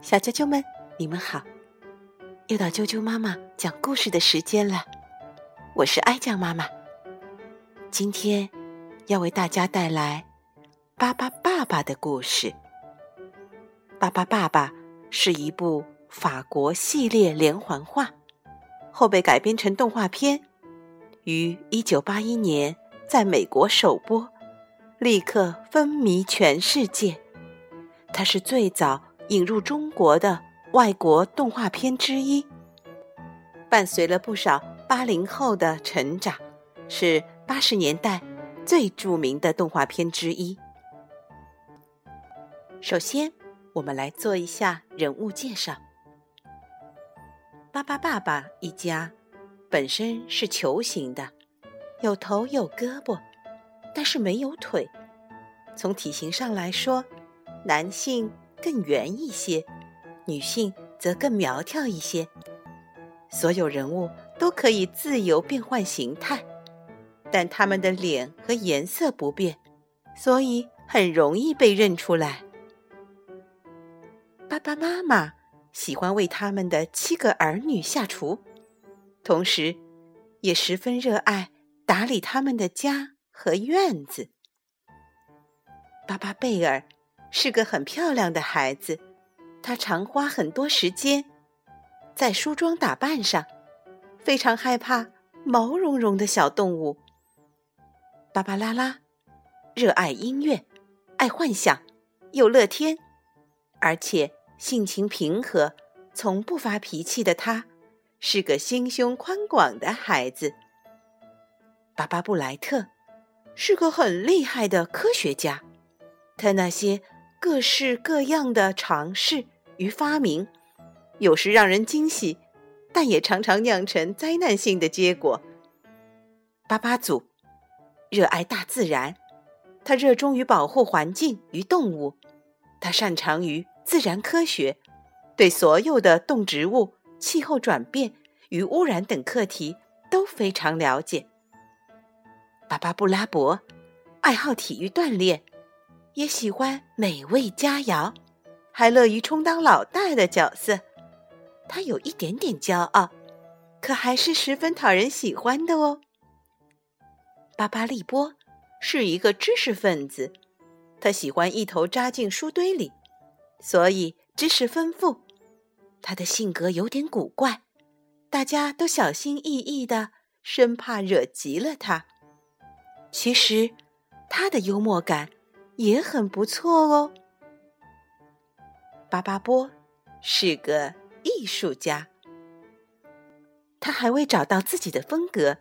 小啾啾们，你们好！又到啾啾妈妈讲故事的时间了，我是爱酱妈妈。今天要为大家带来《巴巴爸爸》的故事。《巴巴爸爸》是一部法国系列连环画，后被改编成动画片，于一九八一年在美国首播，立刻风靡全世界。它是最早。引入中国的外国动画片之一，伴随了不少八零后的成长，是八十年代最著名的动画片之一。首先，我们来做一下人物介绍。巴巴爸爸一家本身是球形的，有头有胳膊，但是没有腿。从体型上来说，男性。更圆一些，女性则更苗条一些。所有人物都可以自由变换形态，但他们的脸和颜色不变，所以很容易被认出来。爸爸妈妈喜欢为他们的七个儿女下厨，同时也十分热爱打理他们的家和院子。巴巴贝尔。是个很漂亮的孩子，他常花很多时间在梳妆打扮上，非常害怕毛茸茸的小动物。芭芭拉拉热爱音乐，爱幻想，又乐天，而且性情平和，从不发脾气的他，是个心胸宽广的孩子。巴巴布莱特是个很厉害的科学家，他那些。各式各样的尝试与发明，有时让人惊喜，但也常常酿成灾难性的结果。巴巴祖热爱大自然，他热衷于保护环境与动物，他擅长于自然科学，对所有的动植物、气候转变与污染等课题都非常了解。巴巴布拉伯爱好体育锻炼。也喜欢美味佳肴，还乐于充当老大的角色。他有一点点骄傲，可还是十分讨人喜欢的哦。巴巴利波是一个知识分子，他喜欢一头扎进书堆里，所以知识丰富。他的性格有点古怪，大家都小心翼翼的，生怕惹急了他。其实，他的幽默感。也很不错哦。巴巴波是个艺术家，他还未找到自己的风格。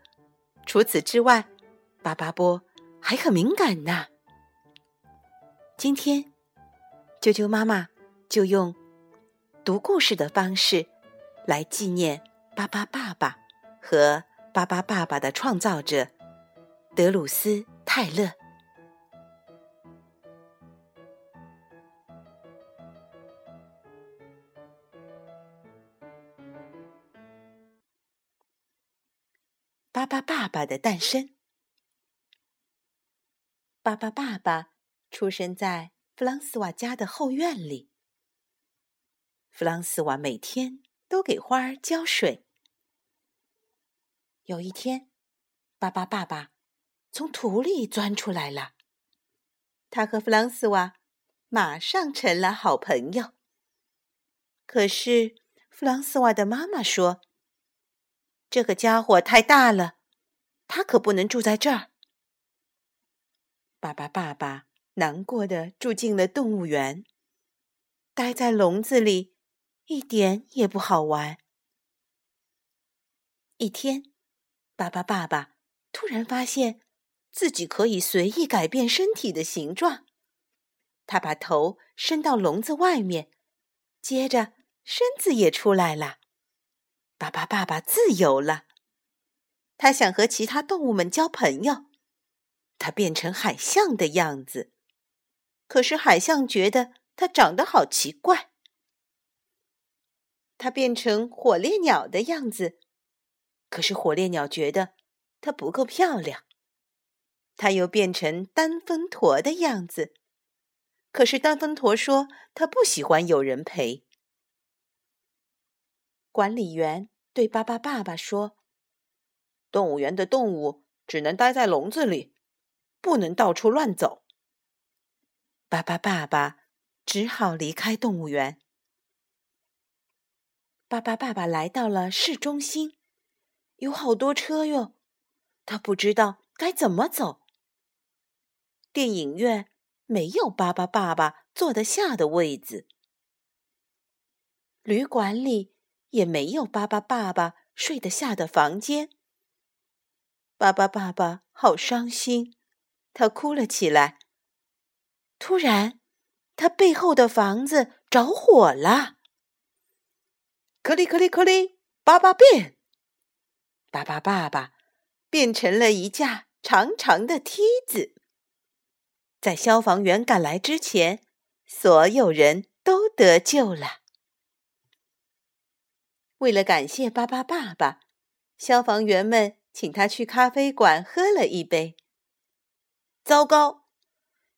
除此之外，巴巴波还很敏感呢。今天，啾啾妈妈就用读故事的方式来纪念巴巴爸爸和巴巴爸爸的创造者德鲁斯泰勒。巴巴爸爸的诞生。巴巴爸爸出生在弗朗斯瓦家的后院里。弗朗斯瓦每天都给花儿浇水。有一天，巴巴爸爸从土里钻出来了。他和弗朗斯瓦马上成了好朋友。可是，弗朗斯瓦的妈妈说。这个家伙太大了，他可不能住在这儿。巴巴爸爸难过的住进了动物园，待在笼子里一点也不好玩。一天，巴巴爸爸突然发现自己可以随意改变身体的形状，他把头伸到笼子外面，接着身子也出来了。巴巴爸爸自由了，他想和其他动物们交朋友。他变成海象的样子，可是海象觉得他长得好奇怪。他变成火烈鸟的样子，可是火烈鸟觉得它不够漂亮。他又变成单峰驼的样子，可是丹峰驼说他不喜欢有人陪。管理员对巴巴爸爸说：“动物园的动物只能待在笼子里，不能到处乱走。”巴巴爸爸只好离开动物园。巴巴爸爸来到了市中心，有好多车哟，他不知道该怎么走。电影院没有巴巴爸爸坐得下的位子，旅馆里也没有巴巴爸爸睡得下的房间。巴巴爸爸好伤心，他哭了起来。突然，他背后的房子着火了。克里克里克里，巴巴变！巴巴爸爸变成了一架长长的梯子。在消防员赶来之前，所有人都得救了。为了感谢巴巴爸爸，消防员们请他去咖啡馆喝了一杯。糟糕，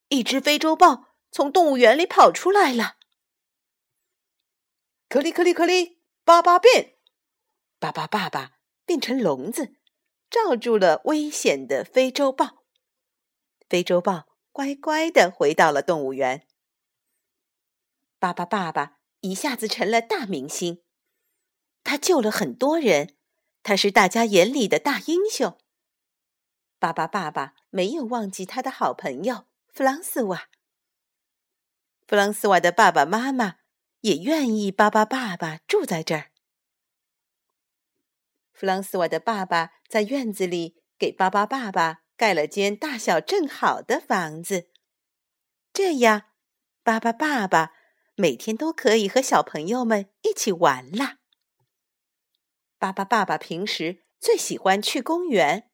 一只非洲豹从动物园里跑出来了！克里克里克里。巴巴变，巴巴爸爸变成笼子，罩住了危险的非洲豹。非洲豹乖乖的回到了动物园。巴巴爸爸一下子成了大明星，他救了很多人，他是大家眼里的大英雄。巴巴爸爸没有忘记他的好朋友弗朗斯瓦。弗朗斯瓦的爸爸妈妈。也愿意巴巴爸爸住在这儿。弗朗斯瓦的爸爸在院子里给巴巴爸爸盖了间大小正好的房子，这样巴巴爸爸每天都可以和小朋友们一起玩啦。巴巴爸爸平时最喜欢去公园，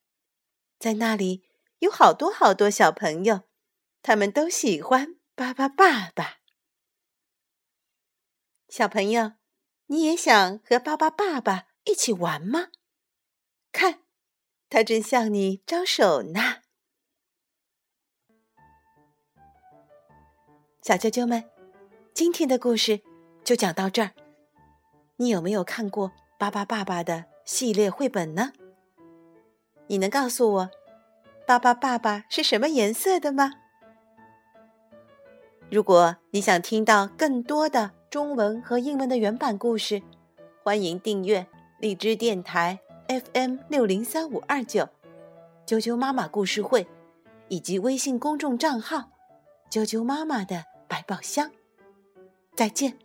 在那里有好多好多小朋友，他们都喜欢巴巴爸爸。小朋友，你也想和巴巴爸爸一起玩吗？看，他正向你招手呢。小啾啾们，今天的故事就讲到这儿。你有没有看过巴巴爸爸的系列绘本呢？你能告诉我，巴巴爸爸是什么颜色的吗？如果你想听到更多的，中文和英文的原版故事，欢迎订阅荔枝电台 FM 六零三五二九，啾啾妈妈故事会，以及微信公众账号“啾啾妈妈的百宝箱”。再见。